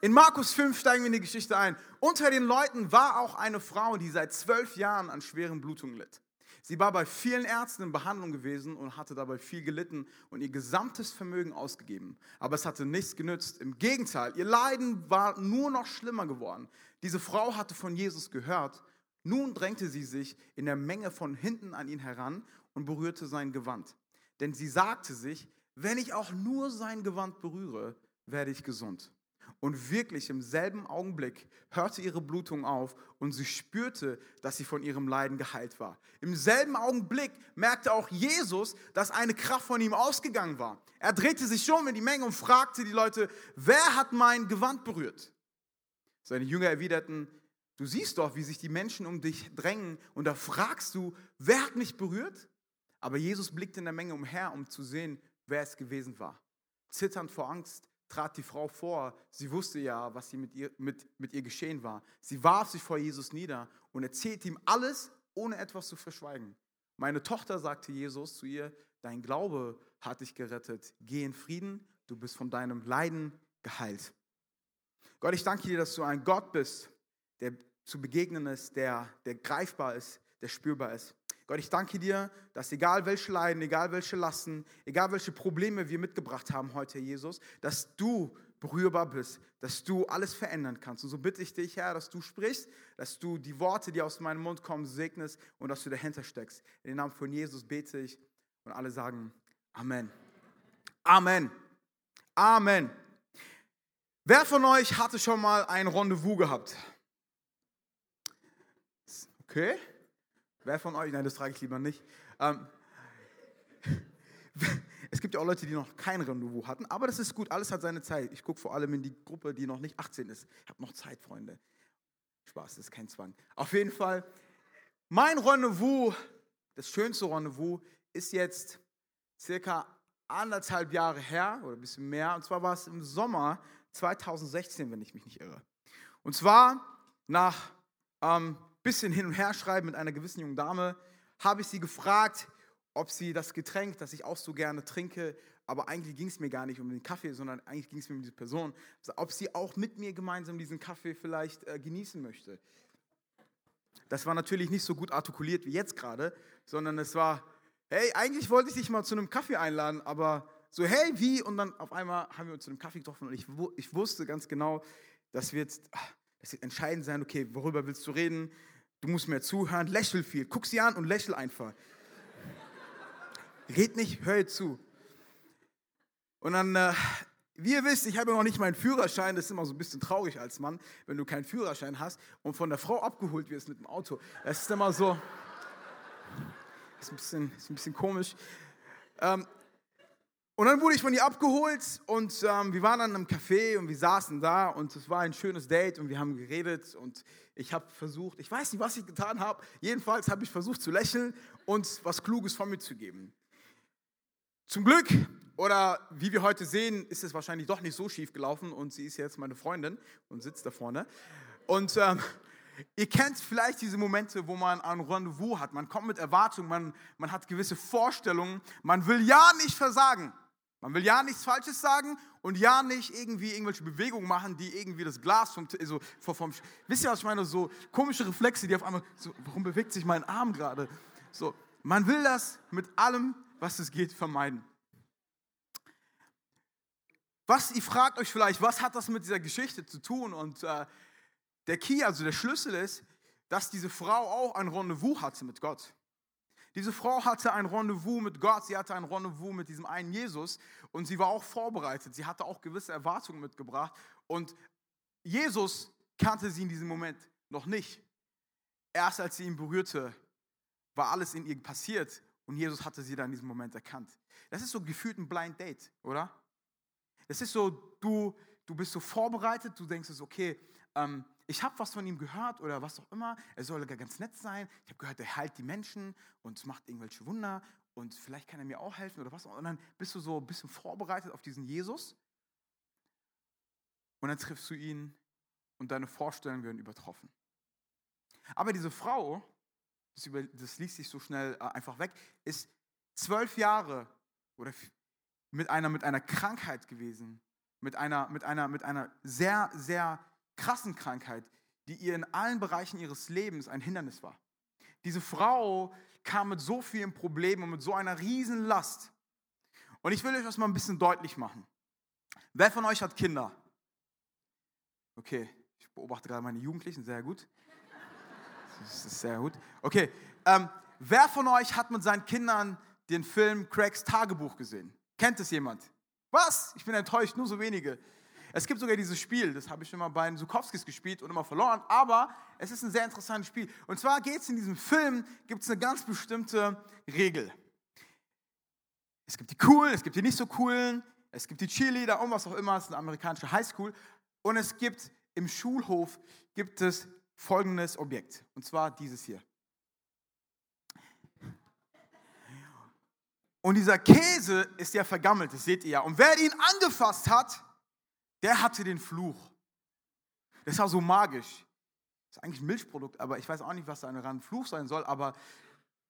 In Markus 5 steigen wir in die Geschichte ein. Unter den Leuten war auch eine Frau, die seit zwölf Jahren an schweren Blutungen litt. Sie war bei vielen Ärzten in Behandlung gewesen und hatte dabei viel gelitten und ihr gesamtes Vermögen ausgegeben. Aber es hatte nichts genützt. Im Gegenteil, ihr Leiden war nur noch schlimmer geworden. Diese Frau hatte von Jesus gehört. Nun drängte sie sich in der Menge von hinten an ihn heran und berührte sein Gewand. Denn sie sagte sich, wenn ich auch nur sein Gewand berühre, werde ich gesund. Und wirklich im selben Augenblick hörte ihre Blutung auf und sie spürte, dass sie von ihrem Leiden geheilt war. Im selben Augenblick merkte auch Jesus, dass eine Kraft von ihm ausgegangen war. Er drehte sich schon in die Menge und fragte die Leute, wer hat mein Gewand berührt? Seine Jünger erwiderten, du siehst doch, wie sich die Menschen um dich drängen und da fragst du, wer hat mich berührt? Aber Jesus blickte in der Menge umher, um zu sehen, wer es gewesen war. Zitternd vor Angst trat die Frau vor. Sie wusste ja, was mit ihr, mit, mit ihr geschehen war. Sie warf sich vor Jesus nieder und erzählte ihm alles, ohne etwas zu verschweigen. Meine Tochter, sagte Jesus zu ihr, dein Glaube hat dich gerettet. Geh in Frieden, du bist von deinem Leiden geheilt. Gott, ich danke dir, dass du ein Gott bist, der zu begegnen ist, der, der greifbar ist, der spürbar ist. Gott, ich danke dir, dass egal welche Leiden, egal welche Lasten, egal welche Probleme wir mitgebracht haben heute, Jesus, dass du berührbar bist, dass du alles verändern kannst. Und so bitte ich dich, Herr, dass du sprichst, dass du die Worte, die aus meinem Mund kommen, segnest und dass du dahinter steckst. In den Namen von Jesus bete ich und alle sagen Amen. Amen. Amen. Wer von euch hatte schon mal ein Rendezvous gehabt? Okay. Wer von euch? Nein, das frage ich lieber nicht. Ähm, es gibt ja auch Leute, die noch kein Rendezvous hatten, aber das ist gut, alles hat seine Zeit. Ich gucke vor allem in die Gruppe, die noch nicht 18 ist. Ich habe noch Zeit, Freunde. Spaß, das ist kein Zwang. Auf jeden Fall, mein Rendezvous, das schönste Rendezvous, ist jetzt circa anderthalb Jahre her oder ein bisschen mehr. Und zwar war es im Sommer 2016, wenn ich mich nicht irre. Und zwar nach ähm, bisschen hin und her schreiben mit einer gewissen jungen Dame, habe ich sie gefragt, ob sie das Getränk, das ich auch so gerne trinke, aber eigentlich ging es mir gar nicht um den Kaffee, sondern eigentlich ging es mir um diese Person, ob sie auch mit mir gemeinsam diesen Kaffee vielleicht äh, genießen möchte. Das war natürlich nicht so gut artikuliert wie jetzt gerade, sondern es war, hey, eigentlich wollte ich dich mal zu einem Kaffee einladen, aber so, hey, wie? Und dann auf einmal haben wir uns zu einem Kaffee getroffen und ich, ich wusste ganz genau, dass wir jetzt, ah, das wird entscheidend sein, okay, worüber willst du reden? Du musst mir zuhören, lächel viel. Guck sie an und lächel einfach. Red nicht, hör zu. Und dann, äh, wie ihr wisst, ich habe noch nicht meinen Führerschein. Das ist immer so ein bisschen traurig als Mann, wenn du keinen Führerschein hast und von der Frau abgeholt wirst mit dem Auto. Das ist immer so. Ist ein bisschen, ist ein bisschen komisch. Ähm, und dann wurde ich von ihr abgeholt und ähm, wir waren dann im Café und wir saßen da und es war ein schönes Date und wir haben geredet und ich habe versucht, ich weiß nicht, was ich getan habe, jedenfalls habe ich versucht zu lächeln und was Kluges von mir zu geben. Zum Glück, oder wie wir heute sehen, ist es wahrscheinlich doch nicht so schief gelaufen und sie ist jetzt meine Freundin und sitzt da vorne. Und ähm, Ihr kennt vielleicht diese Momente, wo man ein Rendezvous hat. Man kommt mit Erwartungen, man, man hat gewisse Vorstellungen. Man will ja nicht versagen. Man will ja nichts Falsches sagen und ja nicht irgendwie irgendwelche Bewegungen machen, die irgendwie das Glas vom, so, vom, wisst ihr, was ich meine? So komische Reflexe, die auf einmal, so, warum bewegt sich mein Arm gerade? So, man will das mit allem, was es geht, vermeiden. Was, ihr fragt euch vielleicht, was hat das mit dieser Geschichte zu tun? Und äh, der Key, also der Schlüssel ist, dass diese Frau auch ein Rendezvous hatte mit Gott. Diese Frau hatte ein Rendezvous mit Gott, sie hatte ein Rendezvous mit diesem einen Jesus und sie war auch vorbereitet. Sie hatte auch gewisse Erwartungen mitgebracht und Jesus kannte sie in diesem Moment noch nicht. Erst als sie ihn berührte, war alles in ihr passiert und Jesus hatte sie dann in diesem Moment erkannt. Das ist so gefühlt ein Blind Date, oder? Das ist so, du, du bist so vorbereitet, du denkst es, okay, ähm, ich habe was von ihm gehört oder was auch immer, er soll ganz nett sein. Ich habe gehört, er heilt die Menschen und macht irgendwelche Wunder und vielleicht kann er mir auch helfen oder was. Und dann bist du so ein bisschen vorbereitet auf diesen Jesus und dann triffst du ihn und deine Vorstellungen werden übertroffen. Aber diese Frau, das, über, das liest sich so schnell äh, einfach weg, ist zwölf Jahre oder mit einer, mit einer Krankheit gewesen, mit einer, mit einer, mit einer sehr, sehr krassen Krankheit, die ihr in allen Bereichen ihres Lebens ein Hindernis war. Diese Frau kam mit so vielen Problemen und mit so einer riesen Last. Und ich will euch das mal ein bisschen deutlich machen. Wer von euch hat Kinder? Okay, ich beobachte gerade meine Jugendlichen, sehr gut. Das ist sehr gut. Okay, ähm, wer von euch hat mit seinen Kindern den Film Craigs Tagebuch gesehen? Kennt es jemand? Was? Ich bin enttäuscht, nur so wenige. Es gibt sogar dieses Spiel, das habe ich mal bei den Sukowskis gespielt und immer verloren, aber es ist ein sehr interessantes Spiel. Und zwar geht es in diesem Film, gibt es eine ganz bestimmte Regel. Es gibt die coolen, es gibt die nicht so coolen, es gibt die Cheerleader und was auch immer, es ist eine amerikanische Highschool. Und es gibt im Schulhof gibt es folgendes Objekt, und zwar dieses hier. Und dieser Käse ist ja vergammelt, das seht ihr ja. Und wer ihn angefasst hat, der hatte den Fluch. Das war so magisch. Das ist eigentlich ein Milchprodukt, aber ich weiß auch nicht, was da ein Fluch sein soll. Aber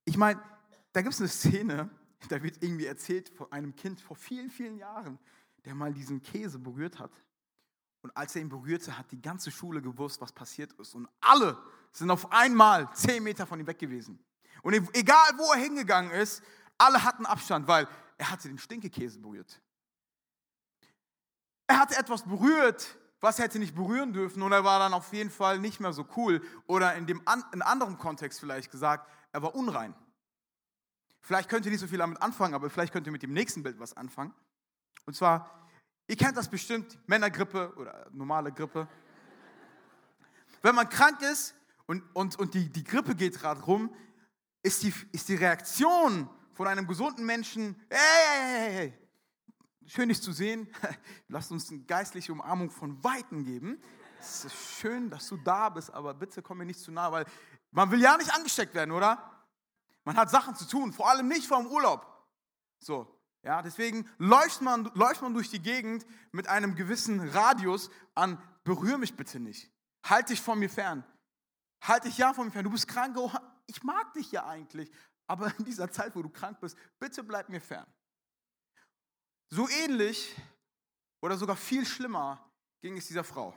ich meine, da gibt es eine Szene, da wird irgendwie erzählt von einem Kind vor vielen, vielen Jahren, der mal diesen Käse berührt hat. Und als er ihn berührte, hat die ganze Schule gewusst, was passiert ist. Und alle sind auf einmal zehn Meter von ihm weg gewesen. Und egal, wo er hingegangen ist, alle hatten Abstand, weil er hatte den Stinkekäse berührt. Er hatte etwas berührt, was er hätte nicht berühren dürfen und er war dann auf jeden Fall nicht mehr so cool. Oder in dem in anderem Kontext vielleicht gesagt, er war unrein. Vielleicht könnt ihr nicht so viel damit anfangen, aber vielleicht könnt ihr mit dem nächsten Bild was anfangen. Und zwar, ihr kennt das bestimmt, Männergrippe oder normale Grippe. Wenn man krank ist und, und, und die, die Grippe geht gerade rum, ist die, ist die Reaktion von einem gesunden Menschen, hey, hey, hey, hey, schön dich zu sehen. Lasst uns eine geistliche Umarmung von Weitem geben. Es ist schön, dass du da bist, aber bitte komm mir nicht zu nah, weil man will ja nicht angesteckt werden, oder? Man hat Sachen zu tun, vor allem nicht vor dem Urlaub. So, ja, deswegen läuft man, läuft man durch die Gegend mit einem gewissen Radius an, berühr mich bitte nicht. Halt dich von mir fern. Halt dich ja von mir fern. Du bist krank, oh, ich mag dich ja eigentlich, aber in dieser Zeit, wo du krank bist, bitte bleib mir fern. So ähnlich oder sogar viel schlimmer ging es dieser Frau.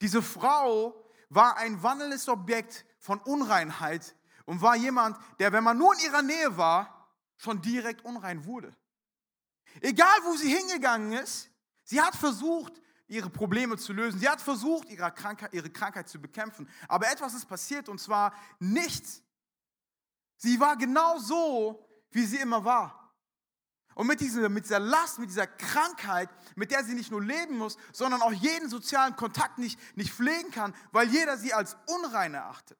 Diese Frau war ein wandelndes Objekt von Unreinheit und war jemand, der, wenn man nur in ihrer Nähe war, schon direkt unrein wurde. Egal, wo sie hingegangen ist, sie hat versucht, ihre Probleme zu lösen. Sie hat versucht, ihre Krankheit, ihre Krankheit zu bekämpfen. Aber etwas ist passiert und zwar nichts. Sie war genau so, wie sie immer war. Und mit dieser, mit dieser Last, mit dieser Krankheit, mit der sie nicht nur leben muss, sondern auch jeden sozialen Kontakt nicht, nicht pflegen kann, weil jeder sie als unrein erachtet.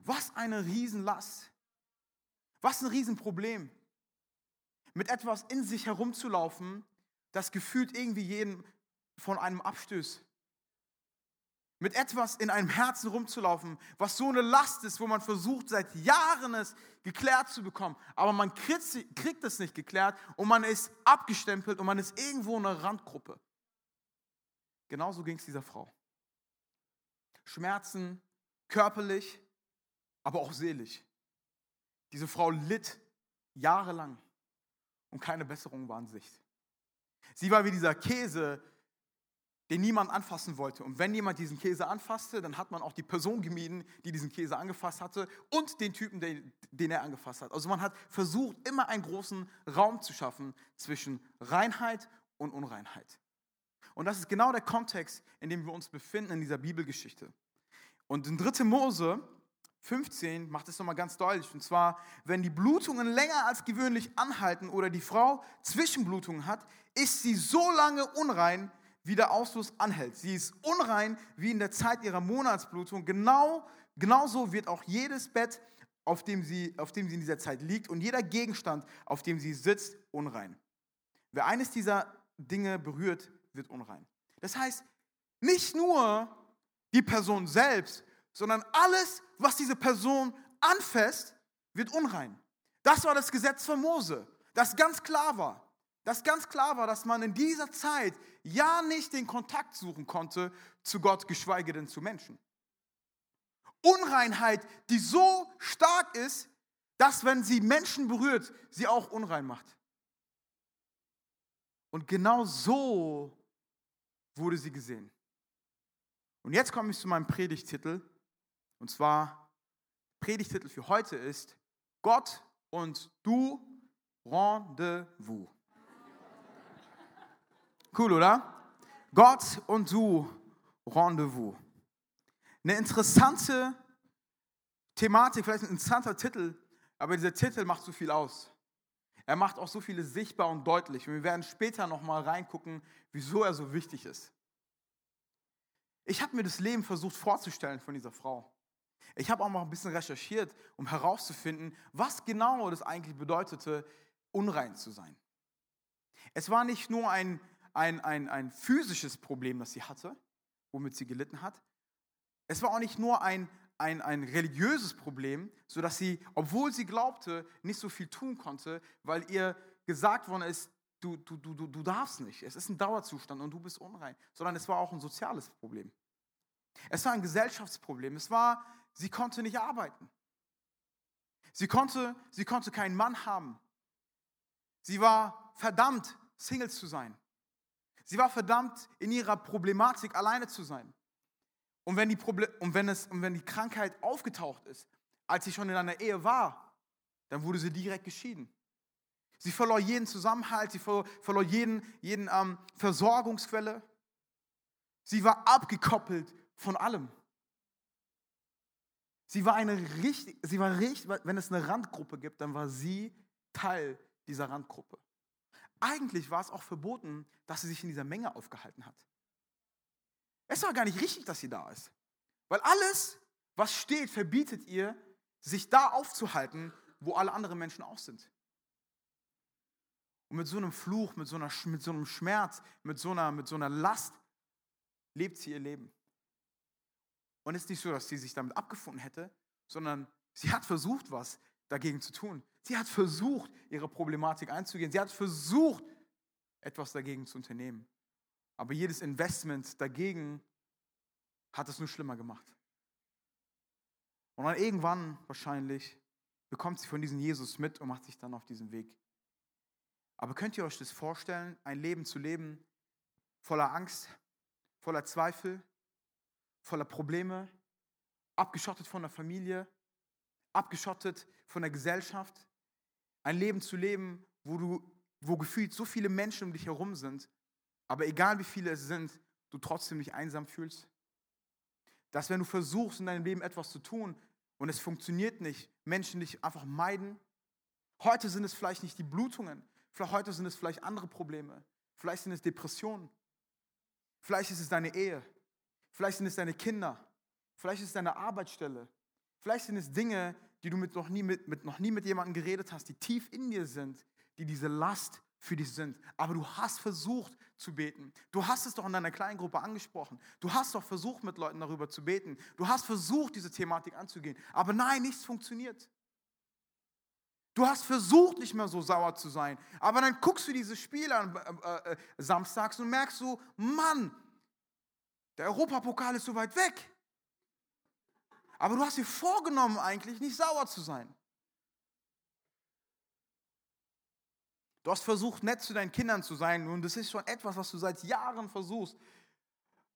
Was eine Riesenlast. Was ein Riesenproblem. Mit etwas in sich herumzulaufen, das gefühlt irgendwie jeden von einem abstößt mit etwas in einem Herzen rumzulaufen, was so eine Last ist, wo man versucht seit Jahren es geklärt zu bekommen, aber man kriegt, es nicht geklärt und man ist abgestempelt und man ist irgendwo in einer Randgruppe. Genauso ging es dieser Frau. Schmerzen, körperlich, aber auch seelisch. Diese Frau litt jahrelang und keine Besserung war in Sicht. Sie war wie dieser Käse, den niemand anfassen wollte. Und wenn jemand diesen Käse anfasste, dann hat man auch die Person gemieden, die diesen Käse angefasst hatte und den Typen, den, den er angefasst hat. Also man hat versucht, immer einen großen Raum zu schaffen zwischen Reinheit und Unreinheit. Und das ist genau der Kontext, in dem wir uns befinden in dieser Bibelgeschichte. Und in 3. Mose 15 macht es nochmal ganz deutlich. Und zwar, wenn die Blutungen länger als gewöhnlich anhalten oder die Frau Zwischenblutungen hat, ist sie so lange unrein, wie der Ausfluss anhält. Sie ist unrein wie in der Zeit ihrer Monatsblutung. Genau, genauso wird auch jedes Bett, auf dem, sie, auf dem sie in dieser Zeit liegt und jeder Gegenstand, auf dem sie sitzt, unrein. Wer eines dieser Dinge berührt, wird unrein. Das heißt, nicht nur die Person selbst, sondern alles, was diese Person anfasst, wird unrein. Das war das Gesetz von Mose, das ganz klar war dass ganz klar war, dass man in dieser Zeit ja nicht den Kontakt suchen konnte zu Gott, geschweige denn zu Menschen. Unreinheit, die so stark ist, dass wenn sie Menschen berührt, sie auch unrein macht. Und genau so wurde sie gesehen. Und jetzt komme ich zu meinem Predigtitel. Und zwar, Predigtitel für heute ist Gott und du Rendezvous. Cool, oder? Gott und du Rendezvous. Eine interessante Thematik, vielleicht ein interessanter Titel, aber dieser Titel macht so viel aus. Er macht auch so vieles sichtbar und deutlich. Und wir werden später nochmal reingucken, wieso er so wichtig ist. Ich habe mir das Leben versucht vorzustellen von dieser Frau. Ich habe auch mal ein bisschen recherchiert, um herauszufinden, was genau das eigentlich bedeutete, unrein zu sein. Es war nicht nur ein, ein, ein, ein physisches Problem, das sie hatte, womit sie gelitten hat. Es war auch nicht nur ein, ein, ein religiöses Problem, sodass sie, obwohl sie glaubte, nicht so viel tun konnte, weil ihr gesagt worden ist, du, du, du, du darfst nicht. Es ist ein Dauerzustand und du bist unrein. Sondern es war auch ein soziales Problem. Es war ein Gesellschaftsproblem. Es war, sie konnte nicht arbeiten. Sie konnte, sie konnte keinen Mann haben. Sie war verdammt, Single zu sein. Sie war verdammt, in ihrer Problematik alleine zu sein. Und wenn die, Problem, und wenn es, und wenn die Krankheit aufgetaucht ist, als sie schon in einer Ehe war, dann wurde sie direkt geschieden. Sie verlor jeden Zusammenhalt, sie verlor jeden, jeden ähm, Versorgungsquelle. Sie war abgekoppelt von allem. Sie war eine richtig, sie war richtig, wenn es eine Randgruppe gibt, dann war sie Teil dieser Randgruppe. Eigentlich war es auch verboten, dass sie sich in dieser Menge aufgehalten hat. Es war gar nicht richtig, dass sie da ist. Weil alles, was steht, verbietet ihr, sich da aufzuhalten, wo alle anderen Menschen auch sind. Und mit so einem Fluch, mit so, einer, mit so einem Schmerz, mit so, einer, mit so einer Last lebt sie ihr Leben. Und es ist nicht so, dass sie sich damit abgefunden hätte, sondern sie hat versucht, was dagegen zu tun. Sie hat versucht, ihre Problematik einzugehen. Sie hat versucht, etwas dagegen zu unternehmen. Aber jedes Investment dagegen hat es nur schlimmer gemacht. Und dann irgendwann wahrscheinlich bekommt sie von diesem Jesus mit und macht sich dann auf diesen Weg. Aber könnt ihr euch das vorstellen, ein Leben zu leben voller Angst, voller Zweifel, voller Probleme, abgeschottet von der Familie, abgeschottet von der Gesellschaft? Ein Leben zu leben, wo du, wo gefühlt so viele Menschen um dich herum sind, aber egal wie viele es sind, du trotzdem dich einsam fühlst? Dass wenn du versuchst in deinem Leben etwas zu tun und es funktioniert nicht, Menschen dich einfach meiden? Heute sind es vielleicht nicht die Blutungen, vielleicht heute sind es vielleicht andere Probleme, vielleicht sind es Depressionen, vielleicht ist es deine Ehe, vielleicht sind es deine Kinder, vielleicht ist es deine Arbeitsstelle, vielleicht sind es Dinge, die du mit noch, nie mit, mit, noch nie mit jemandem geredet hast, die tief in dir sind, die diese Last für dich sind. Aber du hast versucht zu beten. Du hast es doch in deiner kleinen Gruppe angesprochen. Du hast doch versucht, mit Leuten darüber zu beten. Du hast versucht, diese Thematik anzugehen. Aber nein, nichts funktioniert. Du hast versucht, nicht mehr so sauer zu sein. Aber dann guckst du diese Spiele an äh, äh, samstags und merkst so, Mann, der Europapokal ist so weit weg. Aber du hast dir vorgenommen, eigentlich nicht sauer zu sein. Du hast versucht, nett zu deinen Kindern zu sein und das ist schon etwas, was du seit Jahren versuchst.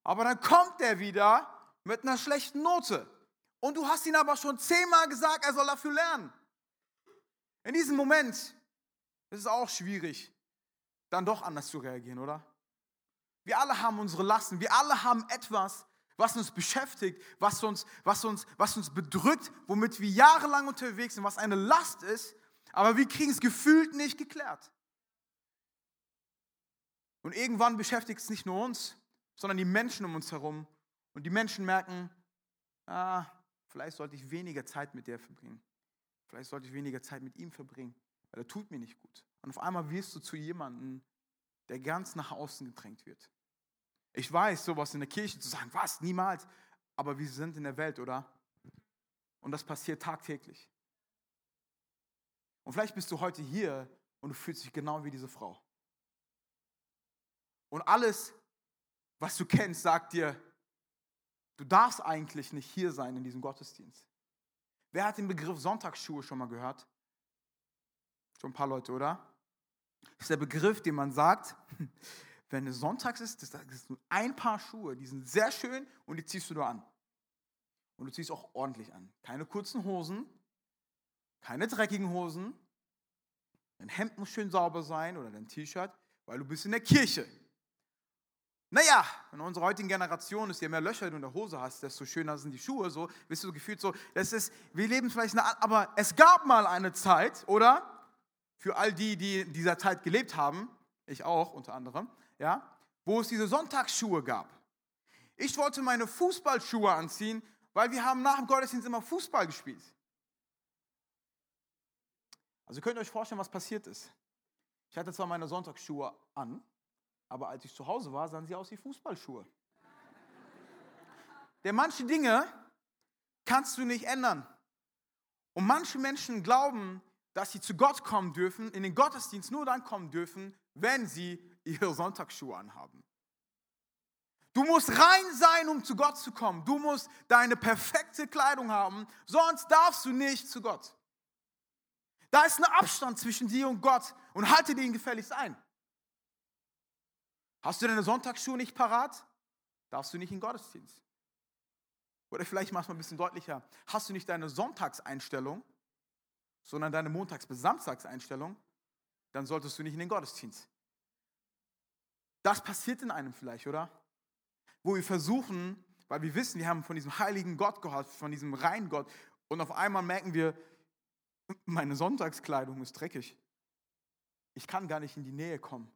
Aber dann kommt er wieder mit einer schlechten Note. Und du hast ihn aber schon zehnmal gesagt, er soll dafür lernen. In diesem Moment ist es auch schwierig, dann doch anders zu reagieren, oder? Wir alle haben unsere Lasten. Wir alle haben etwas, was uns beschäftigt, was uns, was uns, was uns bedrückt, womit wir jahrelang unterwegs sind, was eine Last ist, aber wir kriegen es gefühlt nicht geklärt. Und irgendwann beschäftigt es nicht nur uns, sondern die Menschen um uns herum. Und die Menschen merken, ah, vielleicht sollte ich weniger Zeit mit der verbringen. Vielleicht sollte ich weniger Zeit mit ihm verbringen, weil er tut mir nicht gut. Und auf einmal wirst du zu jemandem, der ganz nach außen gedrängt wird. Ich weiß, sowas in der Kirche zu sagen, was, niemals. Aber wir sind in der Welt, oder? Und das passiert tagtäglich. Und vielleicht bist du heute hier und du fühlst dich genau wie diese Frau. Und alles, was du kennst, sagt dir, du darfst eigentlich nicht hier sein in diesem Gottesdienst. Wer hat den Begriff Sonntagsschuhe schon mal gehört? Schon ein paar Leute, oder? ist der Begriff, den man sagt, wenn es sonntags ist, das ist nur ein Paar Schuhe, die sind sehr schön und die ziehst du nur an. Und du ziehst auch ordentlich an. Keine kurzen Hosen, keine dreckigen Hosen. Dein Hemd muss schön sauber sein oder dein T-Shirt, weil du bist in der Kirche. Naja, in unserer heutigen Generation ist, je mehr Löcher du in der Hose hast, desto schöner sind die Schuhe. So, bist du so gefühlt so, das ist, wir leben vielleicht eine, aber es gab mal eine Zeit, oder? Für all die, die in dieser Zeit gelebt haben, ich auch unter anderem, ja, wo es diese Sonntagsschuhe gab. Ich wollte meine Fußballschuhe anziehen, weil wir haben nach dem Gottesdienst immer Fußball gespielt. Also könnt ihr euch vorstellen, was passiert ist. Ich hatte zwar meine Sonntagsschuhe an, aber als ich zu Hause war, sahen sie aus wie Fußballschuhe. Denn manche Dinge kannst du nicht ändern. Und manche Menschen glauben, dass sie zu Gott kommen dürfen, in den Gottesdienst nur dann kommen dürfen, wenn sie ihre Sonntagsschuhe anhaben. Du musst rein sein, um zu Gott zu kommen. Du musst deine perfekte Kleidung haben, sonst darfst du nicht zu Gott. Da ist ein Abstand zwischen dir und Gott und halte den gefälligst ein. Hast du deine Sonntagsschuhe nicht parat, darfst du nicht in den Gottesdienst. Oder vielleicht machst du mal ein bisschen deutlicher. Hast du nicht deine Sonntagseinstellung, sondern deine Montags- bis Samstagseinstellung, dann solltest du nicht in den Gottesdienst. Das passiert in einem vielleicht, oder? Wo wir versuchen, weil wir wissen, wir haben von diesem heiligen Gott gehört, von diesem reinen Gott, und auf einmal merken wir, meine Sonntagskleidung ist dreckig. Ich kann gar nicht in die Nähe kommen.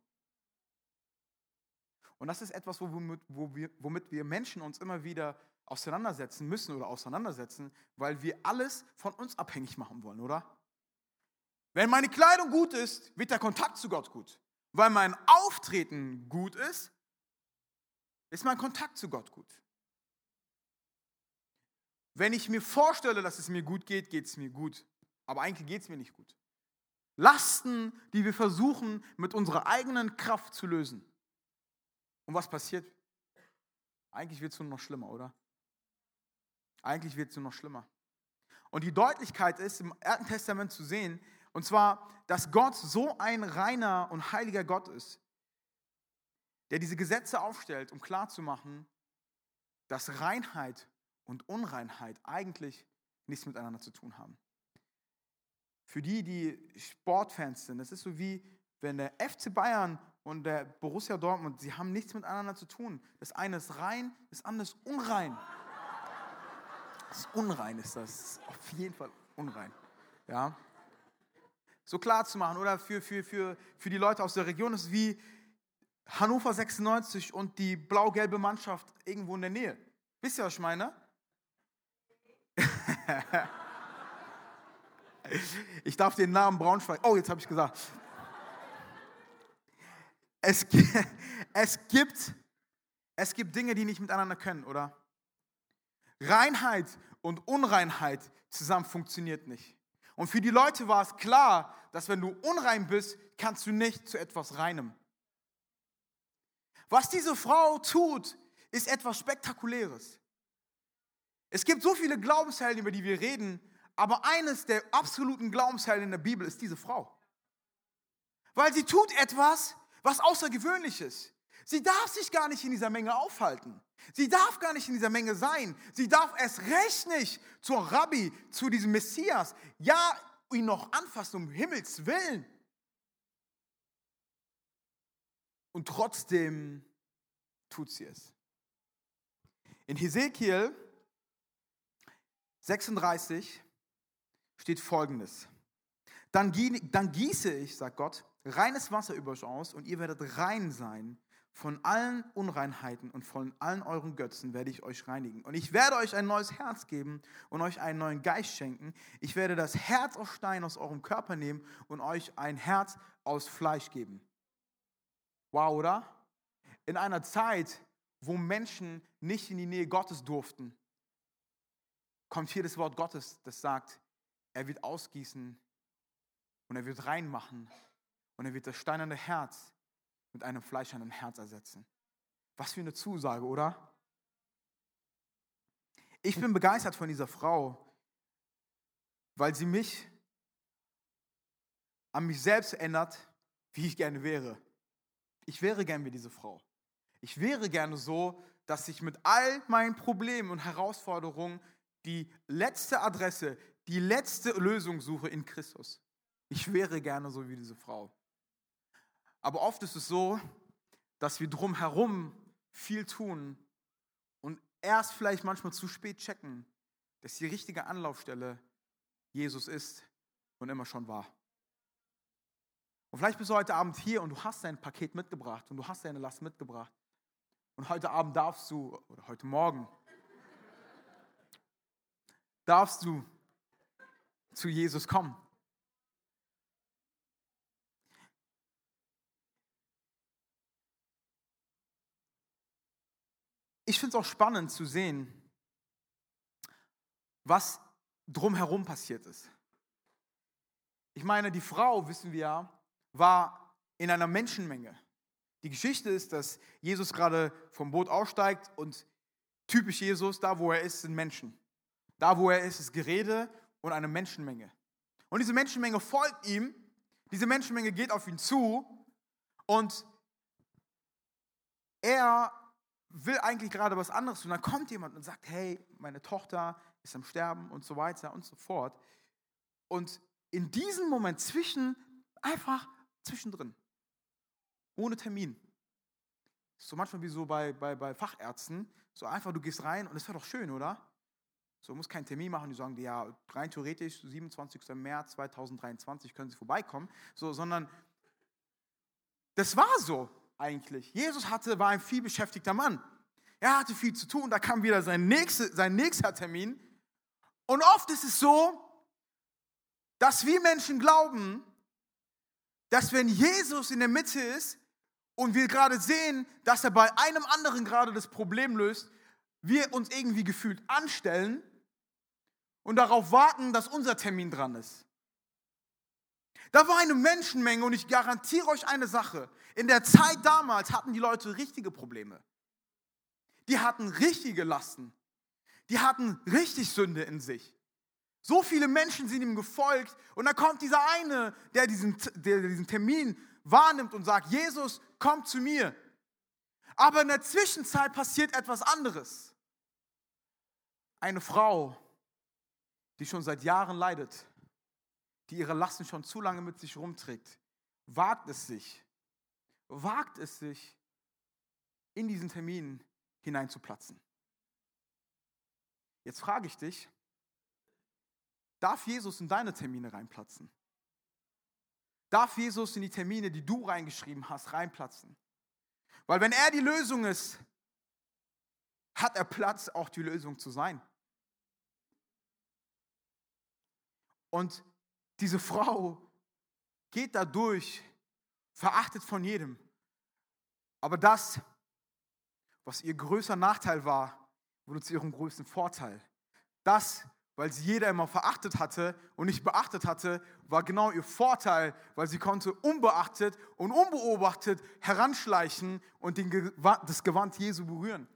Und das ist etwas, womit, womit wir Menschen uns immer wieder auseinandersetzen müssen oder auseinandersetzen, weil wir alles von uns abhängig machen wollen, oder? Wenn meine Kleidung gut ist, wird der Kontakt zu Gott gut. Weil mein Auftreten gut ist, ist mein Kontakt zu Gott gut. Wenn ich mir vorstelle, dass es mir gut geht, geht es mir gut. Aber eigentlich geht es mir nicht gut. Lasten, die wir versuchen mit unserer eigenen Kraft zu lösen. Und was passiert? Eigentlich wird es nur noch schlimmer, oder? Eigentlich wird es nur noch schlimmer. Und die Deutlichkeit ist im Alten Testament zu sehen, und zwar, dass Gott so ein reiner und heiliger Gott ist, der diese Gesetze aufstellt, um klarzumachen, dass Reinheit und Unreinheit eigentlich nichts miteinander zu tun haben. Für die, die Sportfans sind, das ist so wie wenn der FC Bayern und der Borussia Dortmund, sie haben nichts miteinander zu tun. Das eine ist rein, das andere ist unrein. Das ist unrein ist das, auf jeden Fall unrein. Ja? So klar zu machen oder für, für, für, für die Leute aus der Region ist wie Hannover 96 und die blau-gelbe Mannschaft irgendwo in der Nähe. Wisst ihr, was ich meine? ich darf den Namen Braunschweig. Oh, jetzt habe ich gesagt. Es, es, gibt, es gibt Dinge, die nicht miteinander können, oder? Reinheit und Unreinheit zusammen funktioniert nicht. Und für die Leute war es klar, dass wenn du unrein bist, kannst du nicht zu etwas Reinem. Was diese Frau tut, ist etwas Spektakuläres. Es gibt so viele Glaubenshelden, über die wir reden, aber eines der absoluten Glaubenshelden in der Bibel ist diese Frau. Weil sie tut etwas, was Außergewöhnliches. Sie darf sich gar nicht in dieser Menge aufhalten. Sie darf gar nicht in dieser Menge sein. Sie darf es recht nicht zur Rabbi, zu diesem Messias, ja, ihn noch anfassen, um Himmels Willen. Und trotzdem tut sie es. In Hesekiel 36 steht folgendes. Dann gieße ich, sagt Gott, reines Wasser über euch aus und ihr werdet rein sein. Von allen Unreinheiten und von allen euren Götzen werde ich euch reinigen. Und ich werde euch ein neues Herz geben und euch einen neuen Geist schenken. Ich werde das Herz aus Stein aus eurem Körper nehmen und euch ein Herz aus Fleisch geben. Wow, oder? In einer Zeit, wo Menschen nicht in die Nähe Gottes durften, kommt hier das Wort Gottes, das sagt, er wird ausgießen und er wird reinmachen und er wird das steinerne Herz mit einem fleischernen Herz ersetzen. Was für eine Zusage, oder? Ich bin begeistert von dieser Frau, weil sie mich an mich selbst erinnert, wie ich gerne wäre. Ich wäre gern wie diese Frau. Ich wäre gerne so, dass ich mit all meinen Problemen und Herausforderungen die letzte Adresse, die letzte Lösung suche in Christus. Ich wäre gerne so wie diese Frau. Aber oft ist es so, dass wir drumherum viel tun und erst vielleicht manchmal zu spät checken, dass die richtige Anlaufstelle Jesus ist und immer schon war. Und vielleicht bist du heute Abend hier und du hast dein Paket mitgebracht und du hast deine Last mitgebracht. Und heute Abend darfst du, oder heute Morgen, darfst du zu Jesus kommen. Ich finde es auch spannend zu sehen, was drumherum passiert ist. Ich meine, die Frau, wissen wir ja, war in einer Menschenmenge. Die Geschichte ist, dass Jesus gerade vom Boot aussteigt und typisch Jesus, da wo er ist, sind Menschen. Da wo er ist, ist Gerede und eine Menschenmenge. Und diese Menschenmenge folgt ihm, diese Menschenmenge geht auf ihn zu und er will eigentlich gerade was anderes und dann kommt jemand und sagt, hey, meine Tochter ist am Sterben und so weiter und so fort. Und in diesem Moment zwischen, einfach zwischendrin, ohne Termin. So manchmal wie so bei, bei, bei Fachärzten, so einfach, du gehst rein und es wäre doch schön, oder? So, du musst keinen Termin machen, die sagen dir, ja, rein theoretisch, 27. März 2023 können sie vorbeikommen, so, sondern das war so eigentlich. Jesus hatte, war ein vielbeschäftigter Mann. Er hatte viel zu tun, da kam wieder sein, nächste, sein nächster Termin. Und oft ist es so, dass wir Menschen glauben, dass wenn Jesus in der Mitte ist und wir gerade sehen, dass er bei einem anderen gerade das Problem löst, wir uns irgendwie gefühlt anstellen und darauf warten, dass unser Termin dran ist. Da war eine Menschenmenge und ich garantiere euch eine Sache. In der Zeit damals hatten die Leute richtige Probleme. Die hatten richtige Lasten. Die hatten richtig Sünde in sich. So viele Menschen sind ihm gefolgt und dann kommt dieser eine, der diesen, der diesen Termin wahrnimmt und sagt, Jesus, komm zu mir. Aber in der Zwischenzeit passiert etwas anderes. Eine Frau, die schon seit Jahren leidet, die ihre Lasten schon zu lange mit sich rumträgt, wagt es sich, wagt es sich, in diesen Termin hineinzuplatzen. Jetzt frage ich dich, darf Jesus in deine Termine reinplatzen? Darf Jesus in die Termine, die du reingeschrieben hast, reinplatzen? Weil wenn er die Lösung ist, hat er Platz, auch die Lösung zu sein. Und diese Frau geht da durch, verachtet von jedem. Aber das, was ihr größter Nachteil war, wurde zu ihrem größten Vorteil. Das, weil sie jeder immer verachtet hatte und nicht beachtet hatte, war genau ihr Vorteil, weil sie konnte unbeachtet und unbeobachtet heranschleichen und den, das Gewand Jesu berühren.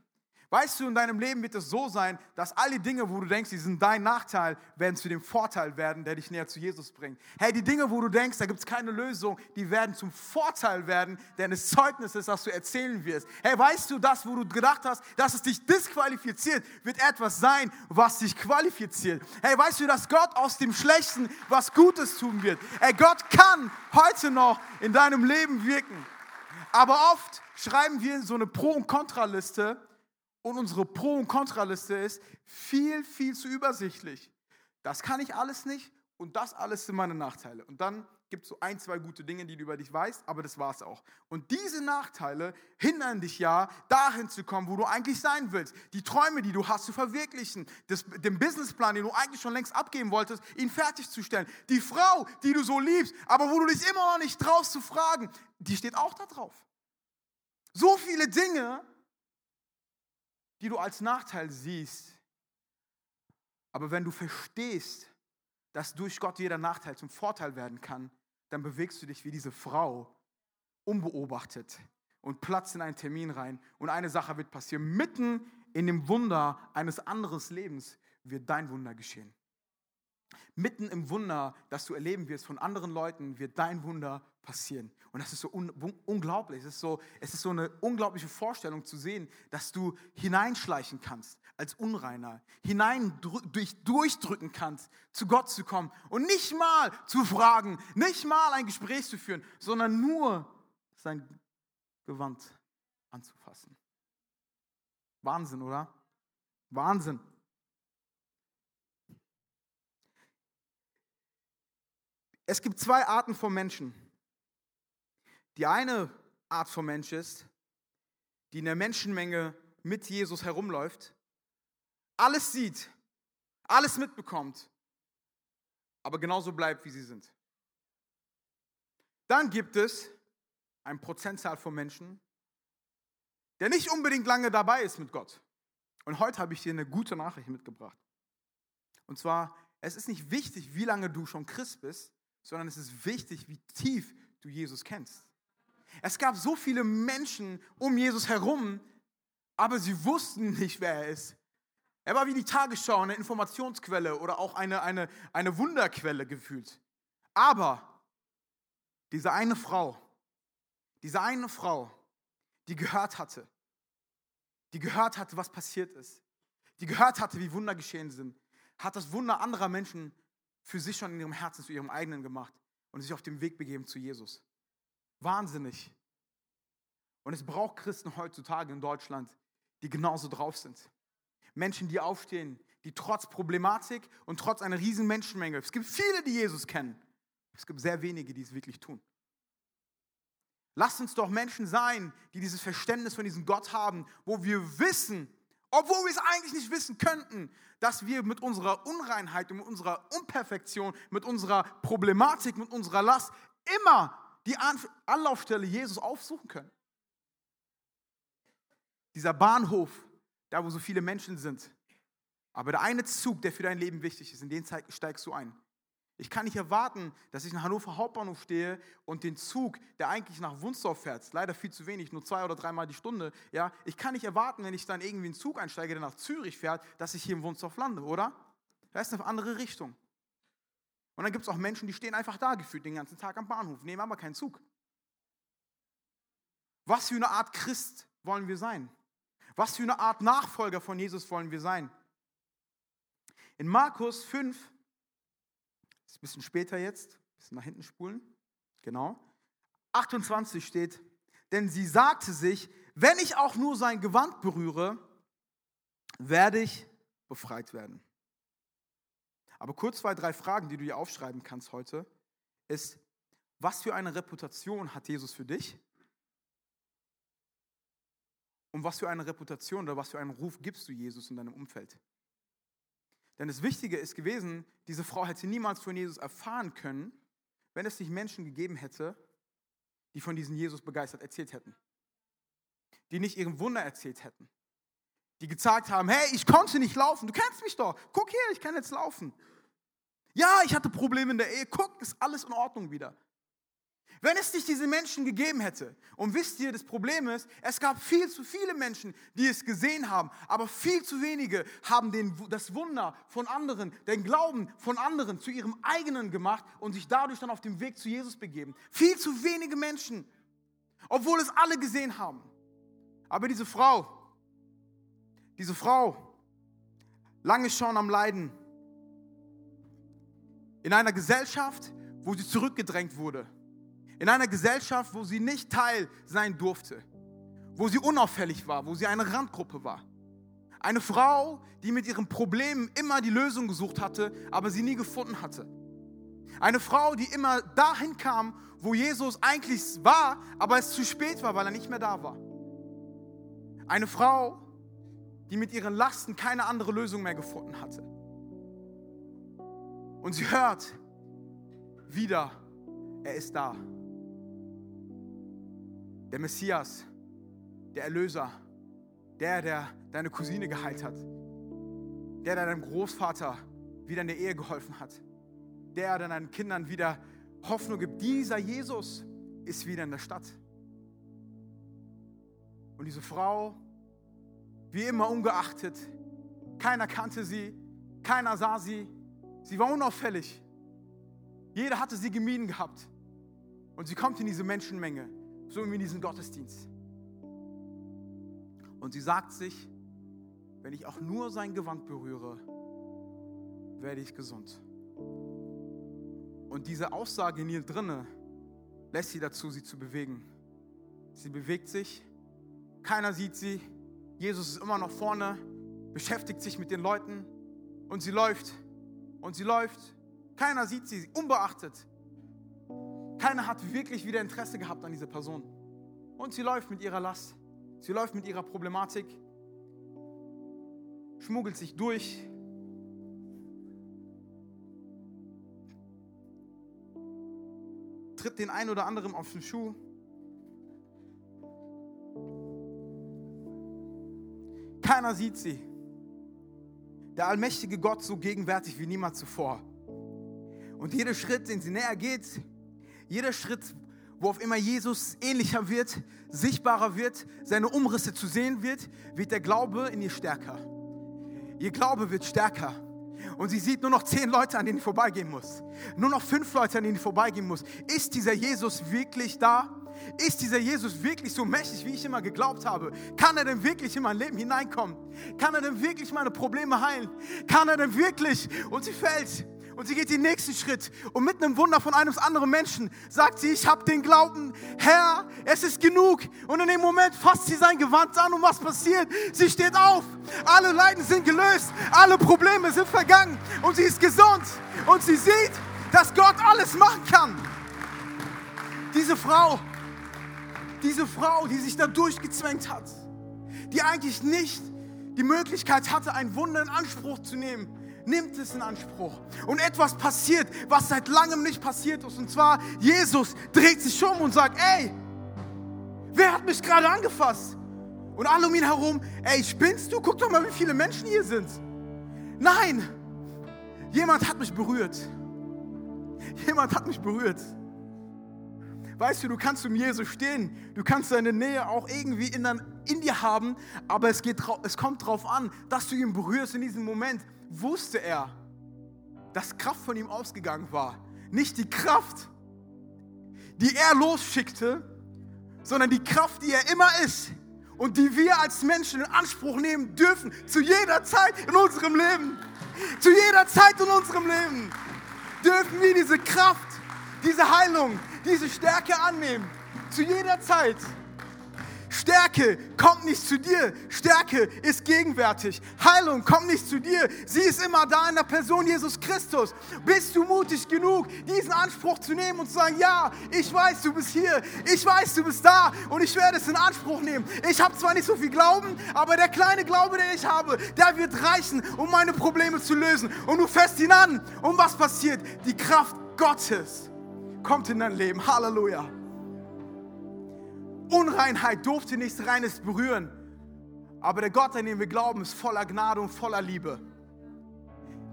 Weißt du, in deinem Leben wird es so sein, dass all die Dinge, wo du denkst, die sind dein Nachteil, werden zu dem Vorteil werden, der dich näher zu Jesus bringt. Hey, die Dinge, wo du denkst, da gibt es keine Lösung, die werden zum Vorteil werden, deines Zeugnisses, das du erzählen wirst. Hey, weißt du, das, wo du gedacht hast, dass es dich disqualifiziert, wird etwas sein, was dich qualifiziert. Hey, weißt du, dass Gott aus dem Schlechten was Gutes tun wird. Hey, Gott kann heute noch in deinem Leben wirken. Aber oft schreiben wir so eine Pro- und Kontraliste und unsere Pro- und Kontraliste ist viel, viel zu übersichtlich. Das kann ich alles nicht und das alles sind meine Nachteile. Und dann gibt es so ein, zwei gute Dinge, die du über dich weißt, aber das war es auch. Und diese Nachteile hindern dich ja, dahin zu kommen, wo du eigentlich sein willst. Die Träume, die du hast, zu verwirklichen. Das, den Businessplan, den du eigentlich schon längst abgeben wolltest, ihn fertigzustellen. Die Frau, die du so liebst, aber wo du dich immer noch nicht traust zu fragen, die steht auch da drauf. So viele Dinge, die du als Nachteil siehst. Aber wenn du verstehst, dass durch Gott jeder Nachteil zum Vorteil werden kann, dann bewegst du dich wie diese Frau, unbeobachtet und platzt in einen Termin rein. Und eine Sache wird passieren. Mitten in dem Wunder eines anderen Lebens wird dein Wunder geschehen. Mitten im Wunder, das du erleben wirst von anderen Leuten, wird dein Wunder passieren. Und das ist so un unglaublich. Es ist so, es ist so eine unglaubliche Vorstellung zu sehen, dass du hineinschleichen kannst als Unreiner, hinein durch, durchdrücken kannst, zu Gott zu kommen und nicht mal zu fragen, nicht mal ein Gespräch zu führen, sondern nur sein Gewand anzufassen. Wahnsinn, oder? Wahnsinn. Es gibt zwei Arten von Menschen. Die eine Art von Mensch ist, die in der Menschenmenge mit Jesus herumläuft, alles sieht, alles mitbekommt, aber genauso bleibt, wie sie sind. Dann gibt es eine Prozentzahl von Menschen, der nicht unbedingt lange dabei ist mit Gott. Und heute habe ich dir eine gute Nachricht mitgebracht. Und zwar, es ist nicht wichtig, wie lange du schon Christ bist, sondern es ist wichtig, wie tief du Jesus kennst. Es gab so viele Menschen um Jesus herum, aber sie wussten nicht, wer er ist. Er war wie die Tagesschau, eine Informationsquelle oder auch eine, eine, eine Wunderquelle gefühlt. Aber diese eine Frau, diese eine Frau, die gehört hatte, die gehört hatte, was passiert ist, die gehört hatte, wie Wunder geschehen sind, hat das Wunder anderer Menschen für sich schon in ihrem Herzen zu ihrem eigenen gemacht und sich auf den Weg begeben zu Jesus. Wahnsinnig. Und es braucht Christen heutzutage in Deutschland, die genauso drauf sind. Menschen, die aufstehen, die trotz Problematik und trotz einer riesen Menschenmenge, es gibt viele, die Jesus kennen, es gibt sehr wenige, die es wirklich tun. Lasst uns doch Menschen sein, die dieses Verständnis von diesem Gott haben, wo wir wissen, obwohl wir es eigentlich nicht wissen könnten, dass wir mit unserer Unreinheit und mit unserer Unperfektion, mit unserer Problematik, mit unserer Last immer die Anlaufstelle Jesus aufsuchen können. Dieser Bahnhof, da wo so viele Menschen sind. Aber der eine Zug, der für dein Leben wichtig ist, in den steigst du ein. Ich kann nicht erwarten, dass ich in Hannover Hauptbahnhof stehe und den Zug, der eigentlich nach Wunsdorf fährt, leider viel zu wenig, nur zwei oder dreimal die Stunde, ja, ich kann nicht erwarten, wenn ich dann irgendwie einen Zug einsteige, der nach Zürich fährt, dass ich hier in Wunsdorf lande, oder? Da ist eine andere Richtung. Und dann gibt es auch Menschen, die stehen einfach da gefühlt den ganzen Tag am Bahnhof, nehmen aber keinen Zug. Was für eine Art Christ wollen wir sein? Was für eine Art Nachfolger von Jesus wollen wir sein? In Markus 5, ist ein bisschen später jetzt, ein bisschen nach hinten spulen. Genau. 28 steht, denn sie sagte sich, wenn ich auch nur sein Gewand berühre, werde ich befreit werden. Aber kurz zwei, drei Fragen, die du dir aufschreiben kannst heute, ist, was für eine Reputation hat Jesus für dich? Und was für eine Reputation oder was für einen Ruf gibst du Jesus in deinem Umfeld? Denn das Wichtige ist gewesen, diese Frau hätte niemals von Jesus erfahren können, wenn es nicht Menschen gegeben hätte, die von diesem Jesus begeistert erzählt hätten. Die nicht ihrem Wunder erzählt hätten. Die gezeigt haben, hey, ich konnte nicht laufen, du kennst mich doch, guck hier, ich kann jetzt laufen. Ja, ich hatte Probleme in der Ehe, guck, ist alles in Ordnung wieder. Wenn es nicht diese Menschen gegeben hätte, und wisst ihr, das Problem ist, es gab viel zu viele Menschen, die es gesehen haben, aber viel zu wenige haben den, das Wunder von anderen, den Glauben von anderen zu ihrem eigenen gemacht und sich dadurch dann auf den Weg zu Jesus begeben. Viel zu wenige Menschen, obwohl es alle gesehen haben. Aber diese Frau, diese Frau, lange schon am Leiden, in einer Gesellschaft, wo sie zurückgedrängt wurde in einer Gesellschaft, wo sie nicht Teil sein durfte, wo sie unauffällig war, wo sie eine Randgruppe war. Eine Frau, die mit ihren Problemen immer die Lösung gesucht hatte, aber sie nie gefunden hatte. Eine Frau, die immer dahin kam, wo Jesus eigentlich war, aber es zu spät war, weil er nicht mehr da war. Eine Frau, die mit ihren Lasten keine andere Lösung mehr gefunden hatte. Und sie hört wieder, er ist da der Messias, der Erlöser, der, der deine Cousine geheilt hat, der, der deinem Großvater wieder in der Ehe geholfen hat, der, der deinen Kindern wieder Hoffnung gibt. Dieser Jesus ist wieder in der Stadt. Und diese Frau, wie immer ungeachtet, keiner kannte sie, keiner sah sie, sie war unauffällig. Jeder hatte sie gemieden gehabt. Und sie kommt in diese Menschenmenge, so wie in diesen Gottesdienst. Und sie sagt sich, wenn ich auch nur sein Gewand berühre, werde ich gesund. Und diese Aussage in ihr drinne lässt sie dazu, sie zu bewegen. Sie bewegt sich, keiner sieht sie, Jesus ist immer noch vorne, beschäftigt sich mit den Leuten und sie läuft und sie läuft. Keiner sieht sie, unbeachtet. Keiner hat wirklich wieder Interesse gehabt an dieser Person. Und sie läuft mit ihrer Last, sie läuft mit ihrer Problematik, schmuggelt sich durch, tritt den einen oder anderen auf den Schuh. Keiner sieht sie. Der allmächtige Gott so gegenwärtig wie niemand zuvor. Und jeder Schritt, den sie näher geht, jeder Schritt, wo auf immer Jesus ähnlicher wird, sichtbarer wird, seine Umrisse zu sehen wird, wird der Glaube in ihr stärker. Ihr Glaube wird stärker. Und sie sieht nur noch zehn Leute, an denen sie vorbeigehen muss. Nur noch fünf Leute, an denen sie vorbeigehen muss. Ist dieser Jesus wirklich da? Ist dieser Jesus wirklich so mächtig, wie ich immer geglaubt habe? Kann er denn wirklich in mein Leben hineinkommen? Kann er denn wirklich meine Probleme heilen? Kann er denn wirklich? Und sie fällt und sie geht den nächsten Schritt und mit einem Wunder von einem anderen Menschen sagt sie, ich habe den Glauben, Herr, es ist genug. Und in dem Moment fasst sie sein Gewand an und was passiert? Sie steht auf, alle Leiden sind gelöst, alle Probleme sind vergangen und sie ist gesund und sie sieht, dass Gott alles machen kann. Diese Frau, diese Frau, die sich da durchgezwängt hat, die eigentlich nicht die Möglichkeit hatte, ein Wunder in Anspruch zu nehmen, nimmt es in Anspruch. Und etwas passiert, was seit langem nicht passiert ist. Und zwar, Jesus dreht sich um und sagt, ey, wer hat mich gerade angefasst? Und alle um ihn herum, ey, spinnst du? Guck doch mal, wie viele Menschen hier sind. Nein, jemand hat mich berührt. Jemand hat mich berührt. Weißt du, du kannst um Jesus stehen, du kannst seine Nähe auch irgendwie in, in dir haben, aber es, geht, es kommt darauf an, dass du ihn berührst in diesem Moment wusste er, dass Kraft von ihm ausgegangen war. Nicht die Kraft, die er losschickte, sondern die Kraft, die er immer ist und die wir als Menschen in Anspruch nehmen dürfen, zu jeder Zeit in unserem Leben. Zu jeder Zeit in unserem Leben dürfen wir diese Kraft, diese Heilung, diese Stärke annehmen. Zu jeder Zeit. Stärke kommt nicht zu dir. Stärke ist gegenwärtig. Heilung kommt nicht zu dir. Sie ist immer da in der Person Jesus Christus. Bist du mutig genug, diesen Anspruch zu nehmen und zu sagen, ja, ich weiß, du bist hier. Ich weiß, du bist da und ich werde es in Anspruch nehmen. Ich habe zwar nicht so viel Glauben, aber der kleine Glaube, den ich habe, der wird reichen, um meine Probleme zu lösen. Und du fährst ihn an. Und was passiert? Die Kraft Gottes kommt in dein Leben. Halleluja. Unreinheit durfte nichts Reines berühren. Aber der Gott, an den wir glauben, ist voller Gnade und voller Liebe.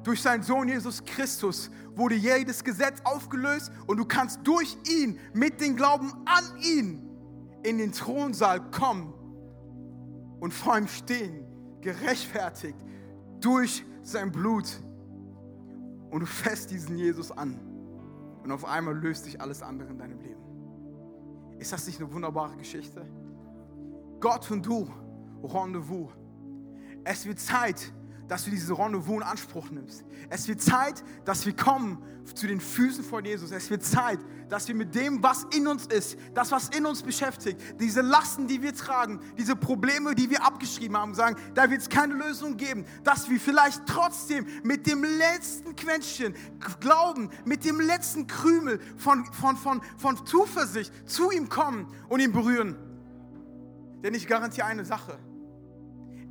Durch seinen Sohn Jesus Christus wurde jedes Gesetz aufgelöst und du kannst durch ihn, mit dem Glauben an ihn, in den Thronsaal kommen und vor ihm stehen, gerechtfertigt durch sein Blut. Und du fässt diesen Jesus an. Und auf einmal löst sich alles andere in deinem Leben. Ist das nicht eine wunderbare Geschichte? Gott und du, Rendezvous. Es wird Zeit, dass du diese Rendezvous in Anspruch nimmst. Es wird Zeit, dass wir kommen zu den Füßen von Jesus. Es wird Zeit, dass wir mit dem, was in uns ist, das, was in uns beschäftigt, diese Lasten, die wir tragen, diese Probleme, die wir abgeschrieben haben, sagen, da wird es keine Lösung geben, dass wir vielleicht trotzdem mit dem letzten Quäntchen Glauben, mit dem letzten Krümel von, von, von, von Zuversicht zu ihm kommen und ihn berühren. Denn ich garantiere eine Sache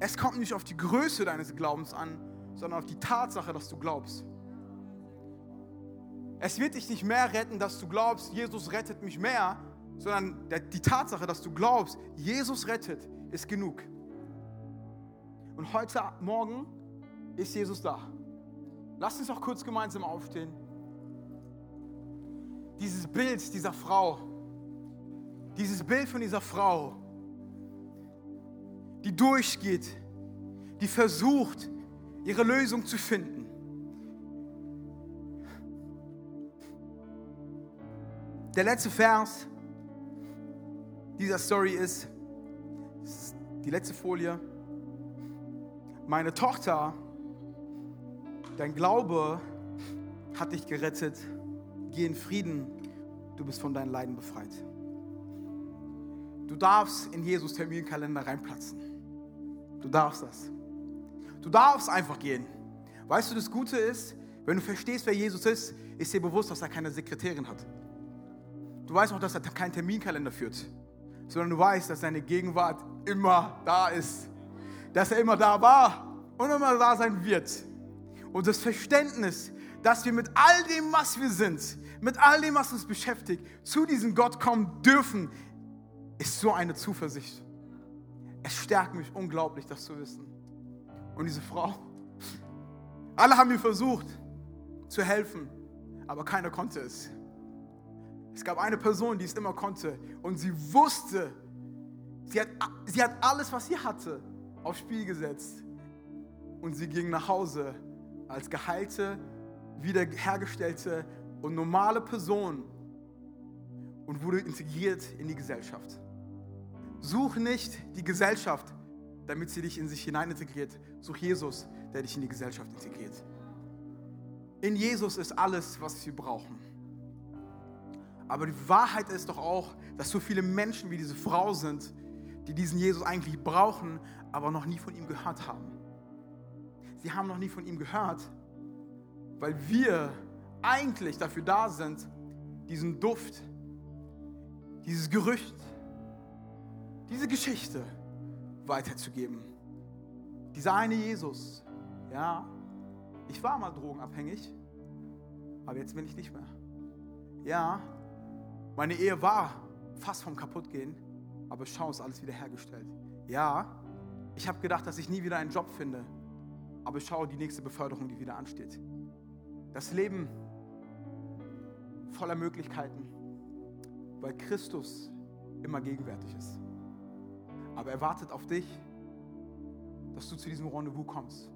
es kommt nicht auf die Größe deines Glaubens an, sondern auf die Tatsache, dass du glaubst. Es wird dich nicht mehr retten, dass du glaubst, Jesus rettet mich mehr, sondern die Tatsache, dass du glaubst, Jesus rettet, ist genug. Und heute Morgen ist Jesus da. Lass uns auch kurz gemeinsam aufstehen. Dieses Bild dieser Frau, dieses Bild von dieser Frau, die durchgeht, die versucht, ihre Lösung zu finden. Der letzte Vers dieser Story ist, die letzte Folie. Meine Tochter, dein Glaube hat dich gerettet. Geh in Frieden, du bist von deinen Leiden befreit. Du darfst in Jesus Terminkalender reinplatzen. Du darfst das. Du darfst einfach gehen. Weißt du, das Gute ist, wenn du verstehst, wer Jesus ist, ist dir bewusst, dass er keine Sekretärin hat. Du weißt auch, dass er keinen Terminkalender führt, sondern du weißt, dass seine Gegenwart immer da ist. Dass er immer da war und immer da sein wird. Und das Verständnis, dass wir mit all dem, was wir sind, mit all dem, was uns beschäftigt, zu diesem Gott kommen dürfen, ist so eine Zuversicht. Es stärkt mich unglaublich, das zu wissen. Und diese Frau, alle haben mir versucht zu helfen, aber keiner konnte es. Es gab eine Person, die es immer konnte und sie wusste, sie hat, sie hat alles, was sie hatte, aufs Spiel gesetzt. Und sie ging nach Hause als geheilte, wiederhergestellte und normale Person und wurde integriert in die Gesellschaft. Such nicht die Gesellschaft, damit sie dich in sich hinein integriert. Such Jesus, der dich in die Gesellschaft integriert. In Jesus ist alles, was wir brauchen. Aber die Wahrheit ist doch auch, dass so viele Menschen wie diese Frau sind, die diesen Jesus eigentlich brauchen, aber noch nie von ihm gehört haben. Sie haben noch nie von ihm gehört, weil wir eigentlich dafür da sind, diesen Duft, dieses Gerücht, diese Geschichte weiterzugeben. Dieser eine Jesus, ja, ich war mal drogenabhängig, aber jetzt bin ich nicht mehr. Ja, meine Ehe war fast vom Kaputtgehen, aber schau, ist alles wiederhergestellt. Ja, ich habe gedacht, dass ich nie wieder einen Job finde, aber schau, die nächste Beförderung, die wieder ansteht. Das Leben voller Möglichkeiten, weil Christus immer gegenwärtig ist. Aber er wartet auf dich, dass du zu diesem Rendezvous kommst.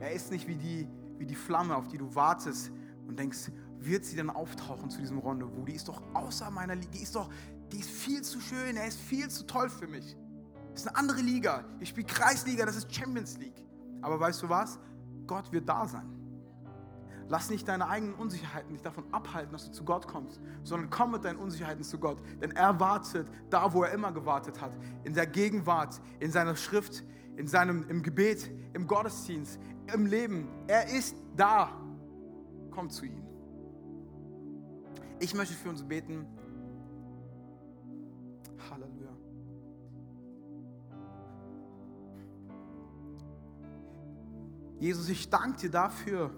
Er ist nicht wie die, wie die Flamme, auf die du wartest und denkst, wird sie dann auftauchen zu diesem Rendezvous? Die ist doch außer meiner Liga, die ist doch, die ist viel zu schön, er ist viel zu toll für mich. Das ist eine andere Liga. Ich spiele Kreisliga, das ist Champions League. Aber weißt du was? Gott wird da sein. Lass nicht deine eigenen Unsicherheiten dich davon abhalten, dass du zu Gott kommst, sondern komm mit deinen Unsicherheiten zu Gott. Denn er wartet da, wo er immer gewartet hat. In der Gegenwart, in seiner Schrift, in seinem, im Gebet, im Gottesdienst, im Leben. Er ist da. Komm zu ihm. Ich möchte für uns beten. Halleluja. Jesus, ich danke dir dafür,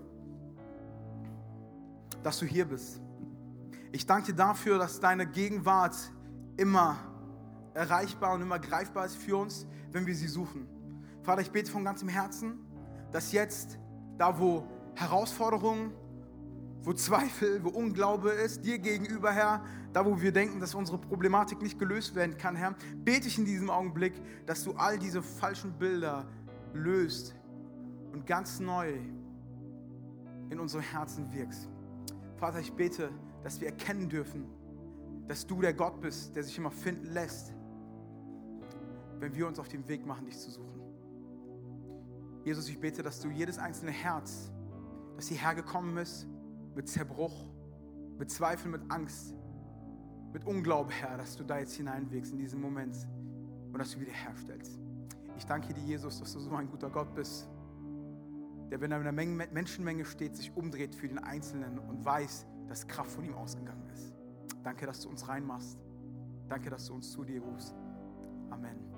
dass du hier bist. Ich danke dir dafür, dass deine Gegenwart immer erreichbar und immer greifbar ist für uns, wenn wir sie suchen. Vater, ich bete von ganzem Herzen, dass jetzt, da wo Herausforderungen, wo Zweifel, wo Unglaube ist, dir gegenüber, Herr, da wo wir denken, dass unsere Problematik nicht gelöst werden kann, Herr, bete ich in diesem Augenblick, dass du all diese falschen Bilder löst und ganz neu in unsere Herzen wirkst. Vater, ich bete, dass wir erkennen dürfen, dass du der Gott bist, der sich immer finden lässt, wenn wir uns auf den Weg machen, dich zu suchen. Jesus, ich bete, dass du jedes einzelne Herz, das hierher gekommen ist, mit Zerbruch, mit Zweifel, mit Angst, mit Unglaube, Herr, dass du da jetzt hineinwirkst in diesen Moment und dass du wiederherstellst. Ich danke dir, Jesus, dass du so ein guter Gott bist, der, wenn er in einer Menschenmenge steht, sich umdreht für den Einzelnen und weiß, dass Kraft von ihm ausgegangen ist. Danke, dass du uns reinmachst. Danke, dass du uns zu dir rufst. Amen.